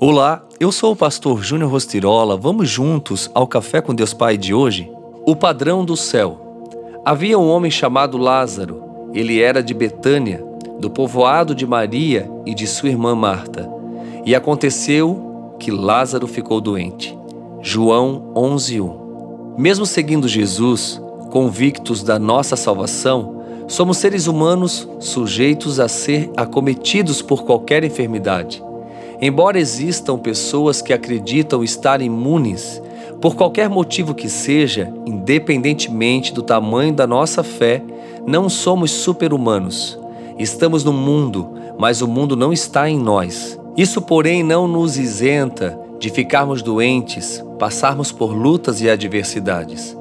Olá, eu sou o pastor Júnior Rostirola. Vamos juntos ao Café com Deus Pai de hoje? O padrão do céu. Havia um homem chamado Lázaro. Ele era de Betânia, do povoado de Maria e de sua irmã Marta. E aconteceu que Lázaro ficou doente. João 11:1. Mesmo seguindo Jesus, convictos da nossa salvação, somos seres humanos sujeitos a ser acometidos por qualquer enfermidade. Embora existam pessoas que acreditam estar imunes, por qualquer motivo que seja, independentemente do tamanho da nossa fé, não somos super-humanos. Estamos no mundo, mas o mundo não está em nós. Isso, porém, não nos isenta de ficarmos doentes, passarmos por lutas e adversidades.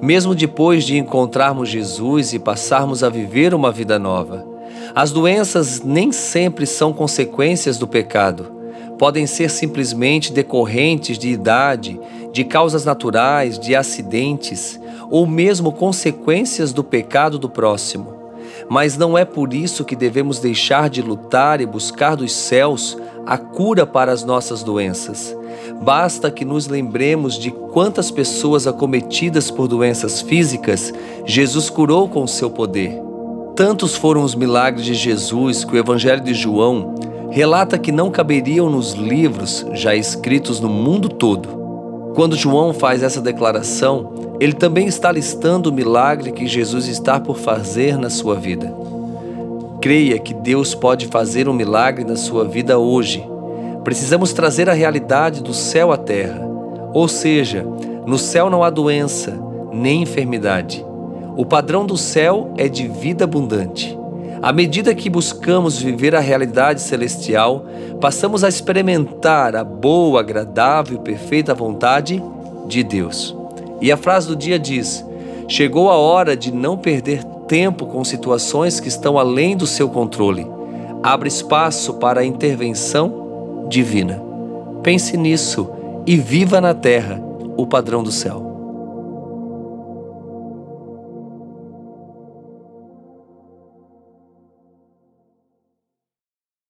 Mesmo depois de encontrarmos Jesus e passarmos a viver uma vida nova. As doenças nem sempre são consequências do pecado podem ser simplesmente decorrentes de idade, de causas naturais, de acidentes ou mesmo consequências do pecado do próximo. Mas não é por isso que devemos deixar de lutar e buscar dos céus a cura para as nossas doenças. Basta que nos lembremos de quantas pessoas acometidas por doenças físicas Jesus curou com seu poder. Tantos foram os milagres de Jesus que o Evangelho de João relata que não caberiam nos livros já escritos no mundo todo. Quando João faz essa declaração, ele também está listando o milagre que Jesus está por fazer na sua vida. Creia que Deus pode fazer um milagre na sua vida hoje. Precisamos trazer a realidade do céu à terra. Ou seja, no céu não há doença, nem enfermidade. O padrão do céu é de vida abundante. À medida que buscamos viver a realidade celestial, passamos a experimentar a boa, agradável e perfeita vontade de Deus. E a frase do dia diz: Chegou a hora de não perder tempo com situações que estão além do seu controle. Abre espaço para a intervenção divina. Pense nisso e viva na terra o padrão do céu.